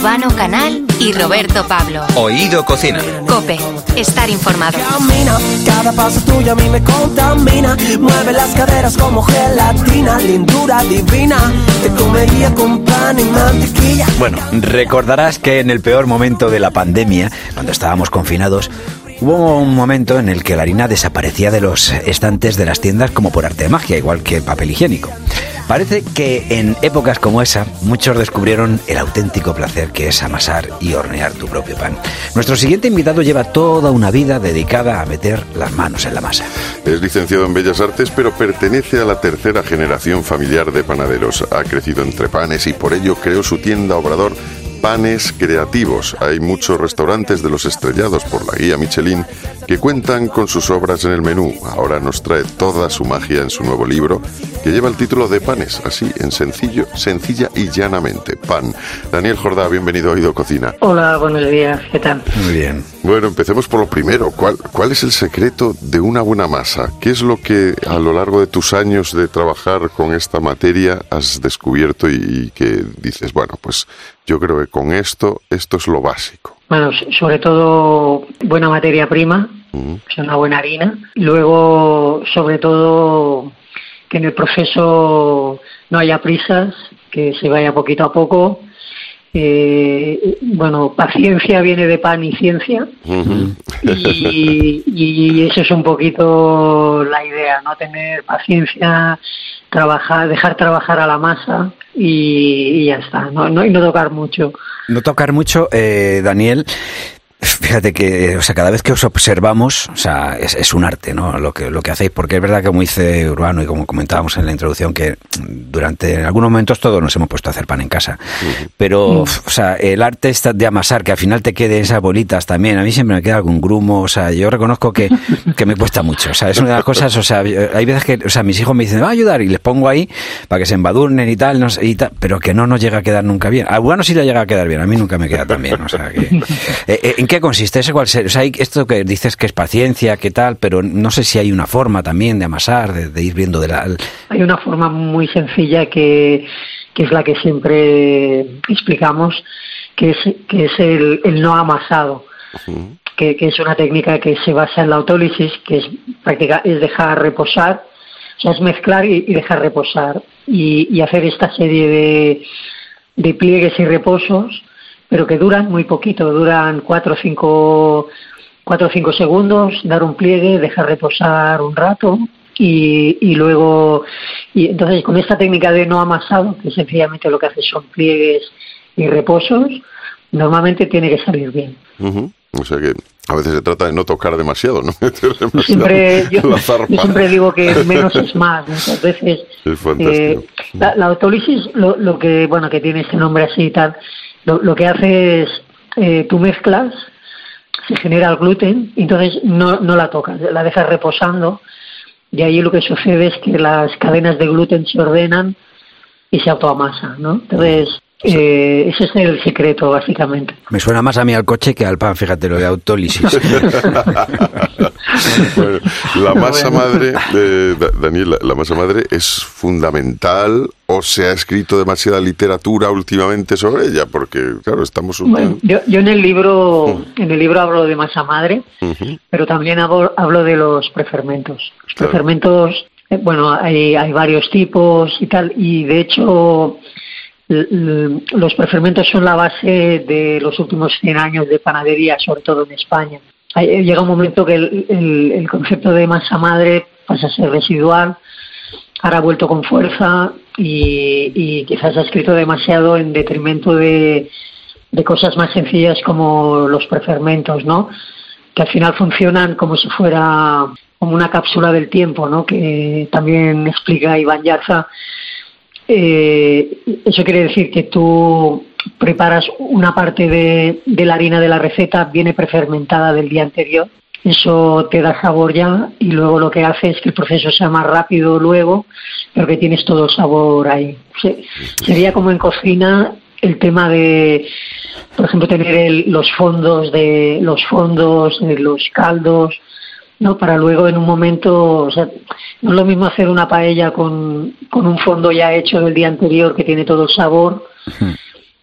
Urbano Canal y Roberto Pablo. Oído Cocina. Cope, estar informado. Camina, cada paso tuyo a mí me contamina. Mueve las caderas como gelatina, lindura divina. Te comería con pan y mantequilla. Bueno, recordarás que en el peor momento de la pandemia, cuando estábamos confinados, Hubo un momento en el que la harina desaparecía de los estantes de las tiendas como por arte de magia, igual que el papel higiénico. Parece que en épocas como esa, muchos descubrieron el auténtico placer que es amasar y hornear tu propio pan. Nuestro siguiente invitado lleva toda una vida dedicada a meter las manos en la masa. Es licenciado en Bellas Artes, pero pertenece a la tercera generación familiar de panaderos. Ha crecido entre panes y por ello creó su tienda Obrador panes creativos. Hay muchos restaurantes de los estrellados por la guía Michelin que cuentan con sus obras en el menú. Ahora nos trae toda su magia en su nuevo libro que lleva el título de Panes, así en sencillo, sencilla y llanamente. Pan. Daniel Jordá, bienvenido a Oído Cocina. Hola, buenos días, ¿qué tal? Muy bien. Bueno, empecemos por lo primero. ¿Cuál, ¿Cuál es el secreto de una buena masa? ¿Qué es lo que a lo largo de tus años de trabajar con esta materia has descubierto y, y que dices, bueno, pues yo creo que con esto, esto es lo básico. Bueno, sobre todo buena materia prima, es una buena harina. Luego, sobre todo, que en el proceso no haya prisas, que se vaya poquito a poco. Eh, bueno, paciencia viene de pan y ciencia y, y eso es un poquito la idea, no tener paciencia, trabajar, dejar trabajar a la masa y, y ya está, no, no, y no tocar mucho. No tocar mucho, eh, Daniel. Fíjate que, o sea, cada vez que os observamos, o sea, es, es, un arte, ¿no? Lo que, lo que hacéis, porque es verdad que como dice Urbano y como comentábamos en la introducción, que durante en algunos momentos todos nos hemos puesto a hacer pan en casa. Pero, o sea, el arte está de amasar, que al final te quede esas bolitas también, a mí siempre me queda algún grumo, o sea, yo reconozco que, que me cuesta mucho, o sea, es una de las cosas, o sea, hay veces que, o sea, mis hijos me dicen, va a ayudar, y les pongo ahí para que se embadurnen y tal, no sé, y tal, pero que no nos llega a quedar nunca bien. A Urbano sí le llega a quedar bien, a mí nunca me queda tan bien, o sea, que... Eh, ¿En qué consiste? ¿Ese cuál ser? O sea, hay esto que dices que es paciencia, qué tal, pero no sé si hay una forma también de amasar, de, de ir viendo de la... Hay una forma muy sencilla que, que es la que siempre explicamos, que es, que es el, el no amasado. Uh-huh. Que, que, es una técnica que se basa en la autólisis, que es práctica, es dejar reposar, o sea, es mezclar y, y dejar reposar, y, y, hacer esta serie de, de pliegues y reposos pero que duran muy poquito, duran cuatro o cinco, cuatro o cinco segundos, dar un pliegue, dejar reposar un rato y, y luego, y entonces con esta técnica de no amasado, que sencillamente lo que hace son pliegues y reposos, normalmente tiene que salir bien. Uh -huh. O sea que a veces se trata de no tocar demasiado, ¿no? demasiado siempre, yo, yo, siempre digo que menos es más. Muchas veces. Eh, la, la, autólisis, lo, lo, que bueno que tiene este nombre así y tal, lo, que hace es eh, tú mezclas, se genera el gluten, y entonces no, no la tocas, la dejas reposando y ahí lo que sucede es que las cadenas de gluten se ordenan y se autoamasa, ¿no? Entonces eh, ese es el secreto, básicamente. Me suena más a mí al coche que al pan, fíjate, lo de autólisis. bueno, la masa madre, eh, Daniel, la masa madre es fundamental o se ha escrito demasiada literatura últimamente sobre ella, porque claro, estamos un... bueno, yo, yo, en el libro, uh -huh. en el libro hablo de masa madre, uh -huh. pero también hablo, hablo, de los prefermentos. Los claro. prefermentos, eh, bueno, hay, hay varios tipos y tal, y de hecho los prefermentos son la base de los últimos 100 años de panadería, sobre todo en España. Llega un momento que el, el, el, concepto de masa madre pasa a ser residual, ahora ha vuelto con fuerza y, y quizás ha escrito demasiado en detrimento de, de, cosas más sencillas como los prefermentos, ¿no? Que al final funcionan como si fuera como una cápsula del tiempo, ¿no? Que también explica Iván Yarza eh, eso quiere decir que tú preparas una parte de, de, la harina de la receta, viene prefermentada del día anterior, eso te da sabor ya y luego lo que hace es que el proceso sea más rápido luego, pero que tienes todo el sabor ahí. Sería como en cocina el tema de, por ejemplo, tener el, los fondos de los fondos, de los caldos, ¿no? Para luego en un momento, o sea, no es lo mismo hacer una paella con, con un fondo ya hecho del día anterior que tiene todo el sabor.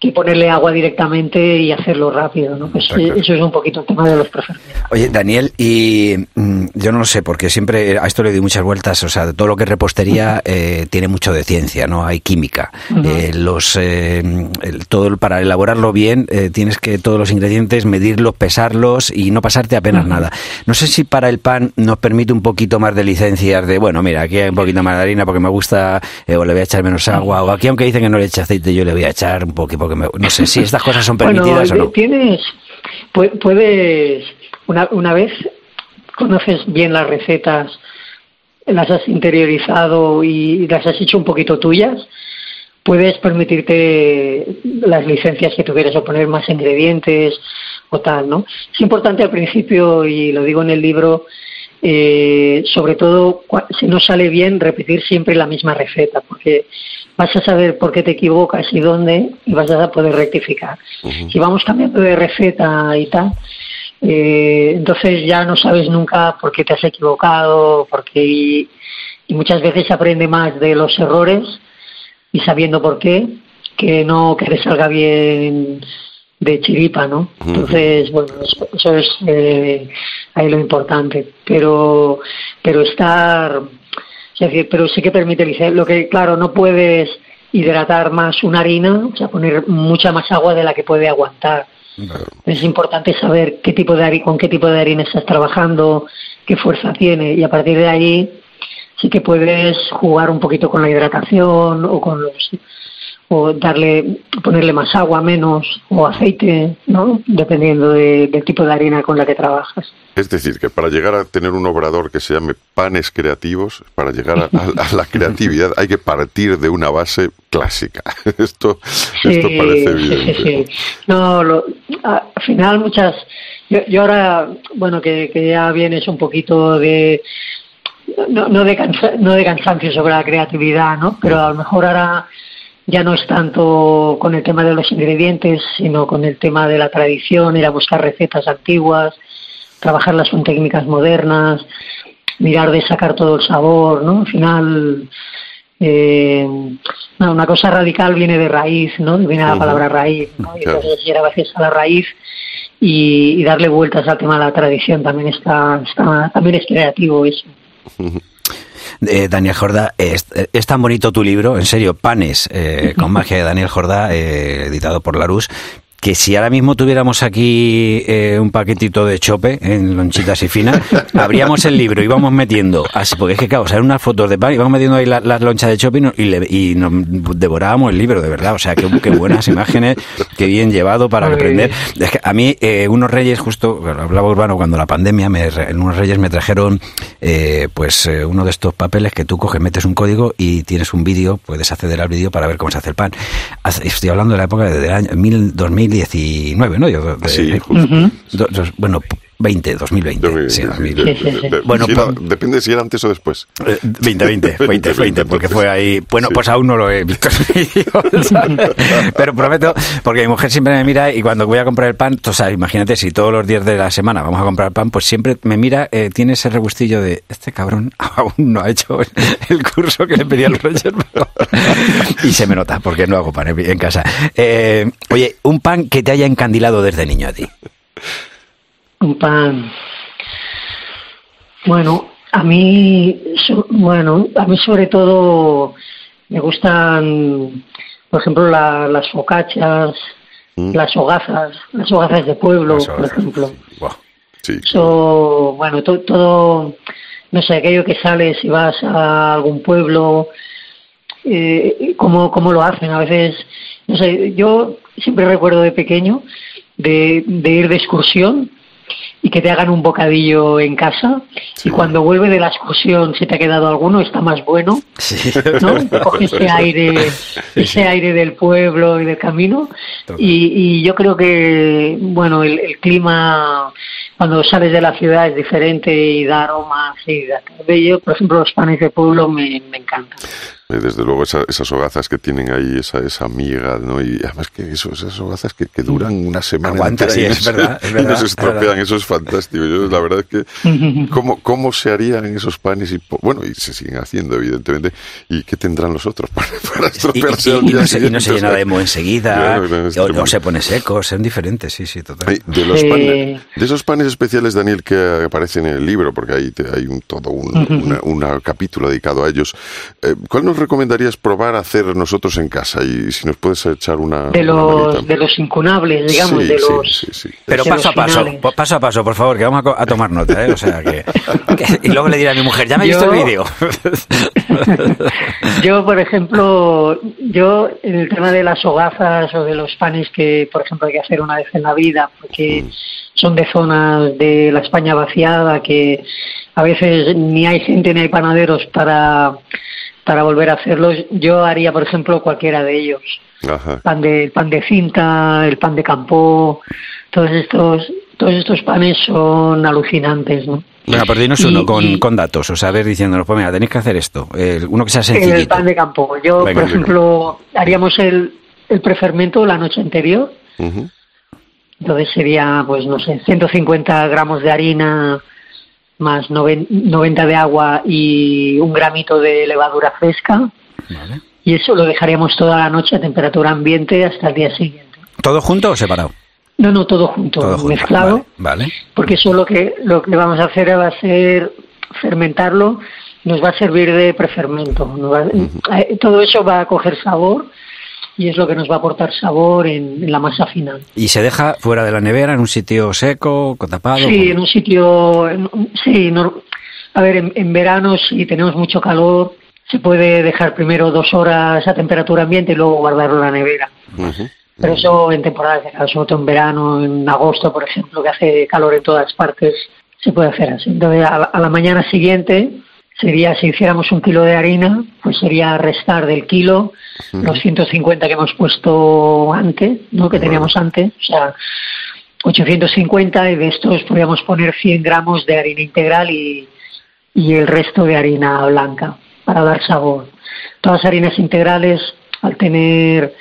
Que ponerle agua directamente y hacerlo rápido, ¿no? Pues eso es un poquito el tema de los preferentes. Oye, Daniel, y mm, yo no lo sé, porque siempre a esto le doy muchas vueltas, o sea, todo lo que es repostería eh, tiene mucho de ciencia, ¿no? Hay química. Eh, los eh, todo Para elaborarlo bien tienes que todos los ingredientes medirlos, pesarlos y no pasarte apenas nada. No sé si para el pan nos permite un poquito más de licencias de, bueno, mira, aquí hay un poquito más de harina porque me gusta, o le voy a echar menos agua, o aquí aunque dicen que no le eche aceite, yo le voy a echar un poquito no sé si estas cosas son permitidas o no. Tienes, puedes, una, una vez conoces bien las recetas, las has interiorizado y las has hecho un poquito tuyas, puedes permitirte las licencias que tuvieras o poner más ingredientes o tal, ¿no? Es importante al principio, y lo digo en el libro, eh, sobre todo si no sale bien, repetir siempre la misma receta, porque vas a saber por qué te equivocas y dónde y vas a poder rectificar. Si vamos cambiando de receta y tal, eh, entonces ya no sabes nunca por qué te has equivocado, porque y, muchas veces se aprende más de los errores y sabiendo por qué, que no que te salga bien de chiripa, ¿no? Entonces, bueno, eso, es eh, ahí lo importante. Pero, pero estar, pero sí que permite lo que, claro, no puedes hidratar más una harina, o sea, poner mucha más agua de la que puede aguantar. Es importante saber qué tipo de con qué tipo de harina estás trabajando, qué fuerza tiene y a partir de ahí sí que puedes jugar un poquito con la hidratación o con los o darle, ponerle más agua, menos, o aceite, ¿no? Dependiendo del tipo de harina con la que trabajas. Es decir, que para llegar a tener un obrador que se llame panes creativos, para llegar a, la creatividad hay que partir de una base clásica. esto, esto parece evidente. Sí, sí, No, lo, al final muchas... Yo, ahora, bueno, que, que ya vienes un poquito de... No, no, de no de cansancio sobre la creatividad, ¿no? Pero a lo mejor ahora ya no es tanto con el tema de los ingredientes, sino con el tema de la tradición, ir a buscar recetas antiguas, trabajarlas con técnicas modernas, mirar de sacar todo el sabor, ¿no? Al final, eh, una cosa radical viene de raíz, ¿no? Viene la palabra raíz, ¿no? Y entonces ir a veces a la raíz y, darle vueltas al tema de la tradición también está, está también es creativo eso. Eh, Daniel Jordá, es, tan bonito tu libro, en serio, Panes, eh, con magia de Daniel Jordá, eh, editado por Larus, que si ahora mismo tuviéramos aquí eh, un paquetito de chope en lonchitas y finas, abríamos el libro y íbamos metiendo, así, porque es que claro, o unas fotos de pan y vamos metiendo ahí las lonchas de chope y, nos devorábamos el libro, de verdad. O sea, qué, buenas imágenes, qué bien llevado para aprender. Es que a mí, eh, unos reyes, justo, hablaba Urbano, cuando la pandemia, me, unos reyes me trajeron eh, pues uno de estos papeles que tú coges, metes un código y tienes un vídeo, puedes acceder al vídeo para ver cómo se hace el pan. Estoy hablando de la época del año 2000 2019, ¿no? Yo, sí, bueno, 20, 2020. Sí, Bueno, depende si era antes o después. 2020, 20, 20, porque fue ahí. Bueno, pues aún no lo he visto. Pero prometo, porque mi mujer siempre me mira y cuando voy a comprar el pan, o sea, imagínate si todos los días de la semana vamos a comprar pan, pues siempre me mira, eh, tiene ese regustillo de este cabrón aún no ha hecho el curso que le pedí a los Reyes. y se me nota, porque no hago pan en casa. Eh, oye, un pan que te haya encandilado desde niño a ti. Un pan. Bueno, a mí, bueno, a mí sobre todo me gustan, por ejemplo, las focachas, mm. las hogazas, las hogazas de pueblo, por ejemplo. Sí. bueno, todo, no sé, aquello que sales y vas a algún pueblo, eh, cómo, cómo lo hacen. A veces, no sé, yo siempre recuerdo de pequeño de, de ir de excursión y que te hagan un bocadillo en casa. Y cuando vuelve de la excursión si te ha quedado alguno está más bueno ¿no? coge ese aire ese aire del pueblo y del camino. Y, yo creo que bueno el, clima cuando sales de la ciudad es diferente y da aromas y da bello por ejemplo los panes de pueblo me, me encantan Desde luego esa- esas hogazas que tienen ahí, esa, esa miga, ¿no? Y además que eso, esas hogazas que, que duran una semana Aguanta, sí, y es no verdad, es y no verdad, se es estropean, verdad. eso es fantástico. Yo, la verdad es que, ¿cómo, ¿cómo se harían esos panes? Y, bueno, y se siguen haciendo, evidentemente. ¿Y qué tendrán los otros para, para Y, y- estropearse y- al y día no se, y no se llena de moho enseguida, es o, o se pone seco, son diferentes, sí, sí, total. De, los panes, de esos panes especiales, Daniel, que aparecen en el libro, porque hay, hay un, todo un una- una capítulo dedicado a ellos, eh, ¿cuál nos recomendarías probar a hacer nosotros en casa? Y si nos puedes echar una. De los, de los incunables, digamos, Sí, de sí, los... sí, sí. Pero de paso a paso, finales. paso a paso, por favor, que vamos a, tomar nota, ¿eh? O sea, que, que- Y luego le diré a mi mujer, ya me he visto Yo- el vídeo. Yo, por ejemplo, yo en el tema de las hogazas o de los panes que, por ejemplo, hay que hacer una vez en la vida, porque son de zonas de la España vaciada que a veces ni hay gente ni hay panaderos para, para volver a hacerlos, yo haría, por ejemplo, cualquiera de ellos. Ajá. Pan de, el pan de cinta, el pan de campo, todos estos, todos estos panes son alucinantes, ¿no? Venga, pues dinos uno Y- con, y- con datos, o sea, a ver, diciéndonos, pues mira, tenéis que hacer esto, eh, uno que sea El sencillito. pan de campo. Yo, Venga, por ejemplo, haríamos el, el prefermento la noche anterior. Entonces sería, pues no sé, 150 gramos de harina más noven- 90 de agua y un gramito de levadura fresca. Vale. Y eso lo dejaríamos toda la noche a temperatura ambiente hasta el día siguiente. ¿Todo junto o separado? No, no, todo junto, Todo junto. mezclado. Vale, vale. porque eso lo que lo que vamos a hacer va a ser fermentarlo nos va a servir de prefermento nos va- eh, todo eso va a coger sabor y es lo que nos va a aportar sabor en, en la masa final ¿Y se deja fuera de la nevera, en un sitio seco, tapado? sí en un sitio en sí no- a ver en, en verano si tenemos mucho calor se puede dejar primero dos horas a temperatura ambiente y luego guardarlo en la nevera Ujú. Pero eso en temporadas de calor, sobre todo en verano, en agosto, por ejemplo, que hace calor en todas partes, se puede hacer así. Entonces, a la, a la mañana siguiente sería, si hiciéramos un kilo de harina, pues sería restar del kilo los 150 que hemos puesto antes, ¿no? Que teníamos antes, o sea, 850 y de estos podríamos poner 100 gramos de harina integral y, y el resto de harina blanca para dar sabor. Todas las harinas integrales, al tener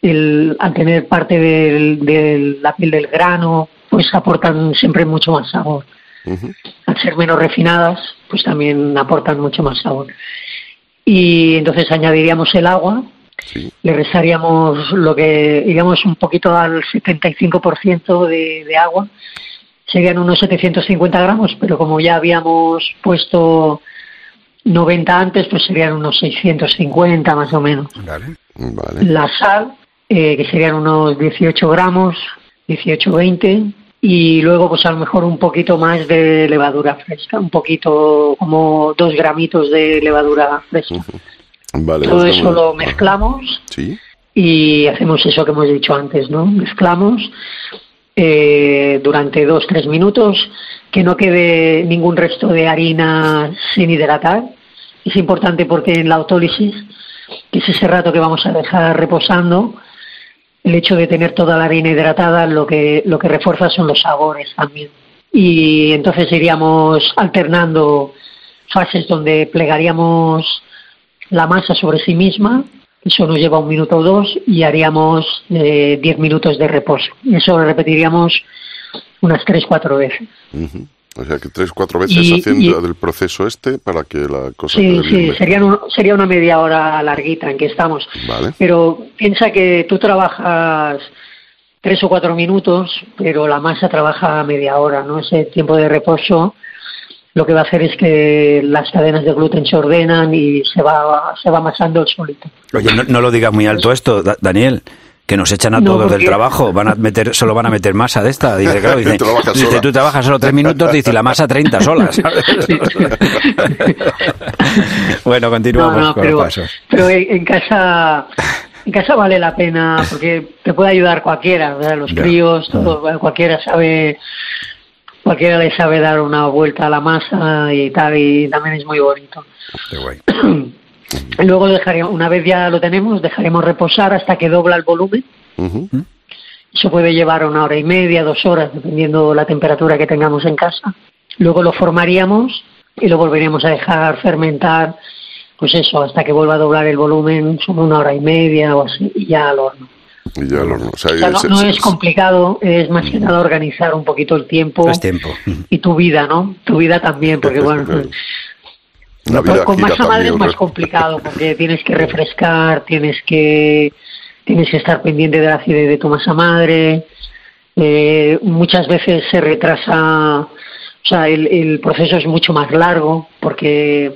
el, al tener parte del- de la piel del grano, pues aportan siempre mucho más sabor. Al ser menos refinadas, pues también aportan mucho más sabor. Y entonces añadiríamos el agua, Sí. le restaríamos lo que, digamos, un poquito al 75% de, de agua, serían unos 750 gramos, pero como ya habíamos puesto 90 antes, pues serían unos 650 más o menos Vale. Vale. la sal, eh, que serían unos 18 gramos, 18-20, y luego pues a lo mejor un poquito más de levadura fresca, un poquito como dos gramitos de levadura fresca. Vale. Todo eso lo mezclamos Sí. y hacemos eso que hemos dicho antes, ¿no? Mezclamos eh, durante dos, tres minutos, que no quede ningún resto de harina sin hidratar. Es importante porque en la autólisis, que es ese rato que vamos a dejar reposando, el hecho de tener toda la harina hidratada lo que, lo que refuerza son los sabores también. Y entonces iríamos alternando fases donde plegaríamos la masa sobre sí misma, eso nos lleva un minuto o dos y haríamos eh, diez minutos de reposo. Y eso lo repetiríamos unas tres, cuatro veces. Ujú. O sea que tres, cuatro veces Y- haciendo y- el proceso este para que la cosa Sí, sí, un- sería una media hora larguita en que estamos. Vale. Pero piensa que tú trabajas tres o cuatro minutos, pero la masa trabaja media hora, ¿no? Ese tiempo de reposo lo que va a hacer es que las cadenas de gluten se ordenan y se va, se va amasando el solito. Oye, no, no lo digas muy alto esto, Da- Daniel. Que nos echan a No, todos del trabajo, van a meter, solo van a meter masa de esta. Dice, claro, dice, Trabaja dice, tú trabajas solo tres minutos, dice, y la masa 30 solas. bueno, continuamos No, no, con pero, los pasos. pero en, casa en casa vale la pena porque te puede ayudar cualquiera, ¿verdad? los Ya. críos, todo, cualquiera sabe cualquiera le sabe dar una vuelta a la masa y tal y también es muy bonito. Qué guay. Luego dejaríamos, una vez ya lo tenemos, dejaremos reposar hasta que dobla el volumen. Eso puede llevar una hora y media, dos horas, dependiendo la temperatura que tengamos en casa. Luego lo formaríamos y lo volveríamos a dejar fermentar pues eso, hasta que vuelva a doblar el volumen, son una hora y media o así, y ya al horno. Y ya al horno. O sea, O sea, no, es complicado, es más que nada organizar un poquito el tiempo tiempo. y tu vida, ¿no? Tu vida también, porque bueno, No, vida pero con masa madre es más ¿no? complicado porque tienes que refrescar, tienes que tienes que estar pendiente de la acidez de tu masa madre. Eh, muchas veces se retrasa, o sea, el, el proceso es mucho más largo porque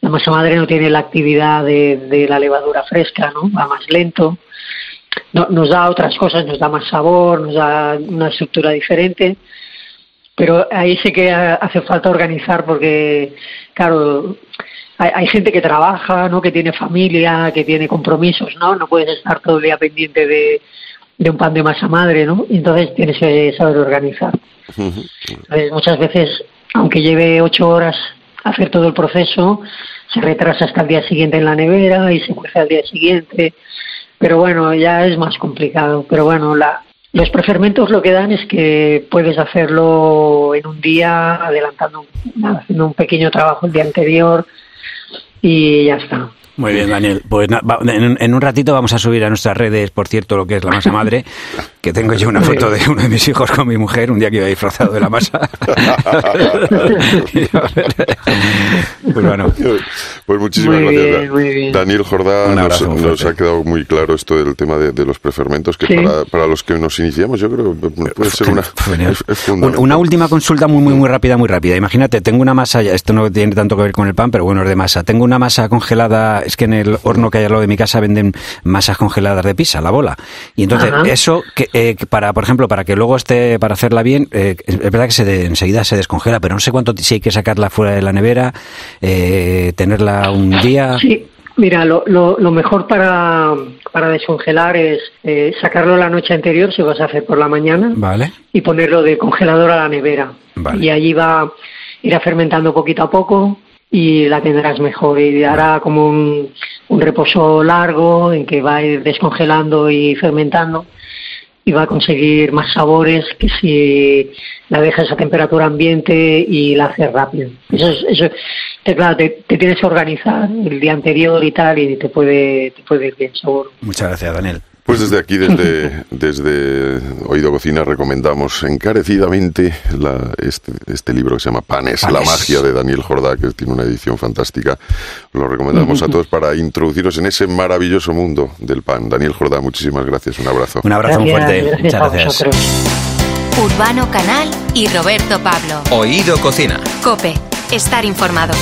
la masa madre no tiene la actividad de, de la levadura fresca, ¿no? Va más lento. No- nos da otras cosas, nos da más sabor, nos da una estructura diferente pero ahí sí que ha- hace falta organizar porque, claro, hay, hay gente que trabaja, ¿no? Que tiene familia, que tiene compromisos, ¿no? No puedes estar todo el día pendiente de, de un pan de masa madre, ¿no? Entonces tienes que saber organizar. Entonces, muchas veces, aunque lleve ocho horas hacer todo el proceso, se retrasa hasta el día siguiente en la nevera y se cuece al día siguiente. Pero bueno, ya es más complicado. Pero bueno, la, los prefermentos lo que dan es que puedes hacerlo en un día, adelantando, haciendo un pequeño trabajo el día anterior y ya está. Muy bien, Daniel. Pues na- va- en, en un ratito vamos a subir a nuestras redes, por cierto, lo que es la masa madre, que tengo yo una foto de uno de mis hijos con mi mujer, un día que iba disfrazado de la masa. pues bueno, Pues muchísimas Muy gracias. bien, muy bien. Daniel Jordá Un nos, ha quedado muy claro esto del tema de, de los prefermentos, que Sí. para, para los que nos iniciamos yo creo que puede ser una... Genial. es- es Un- fundamental. Una última consulta muy, muy, muy rápida, muy rápida. Imagínate, tengo una masa, ya- esto no tiene tanto que ver con el pan, pero bueno, es de masa. Tengo una masa congelada, es que en el horno que hay al lado de mi casa venden masas congeladas de pizza, la bola. Y entonces, Ajá. eso, que, eh, para, por ejemplo, para que luego esté, para hacerla bien, eh, es verdad que se de- enseguida se descongela, pero no sé cuánto, si hay que sacarla fuera de la nevera, eh, tenerla un día. Sí, mira, lo, lo, lo mejor para, para descongelar es eh, sacarlo la noche anterior, si vas a hacer por la mañana, Vale. y ponerlo de congelador a la nevera. Vale. Y allí va, irá fermentando poquito a poco y la tendrás mejor. Y hará como un, un reposo largo en que va a ir descongelando y fermentando y va a conseguir más sabores que si la dejas a temperatura ambiente y la haces rápido. Eso es, eso, te, claro, te, tienes que organizar el día anterior y tal y te puede, te puede ir bien seguro. Muchas gracias, Daniel. Pues desde aquí, desde, desde Oído Cocina, recomendamos encarecidamente la- este, este libro que se llama Panes, la Panes. magia de Daniel Jordá, que tiene una edición fantástica. Lo recomendamos a todos para introduciros en ese maravilloso mundo del pan. Daniel Jordá, muchísimas gracias. Un abrazo. Un abrazo muy fuerte. gracias Muchas a gracias. vosotros. Urbano Canal y Roberto Pablo. Oído Cocina. Cope, estar informado.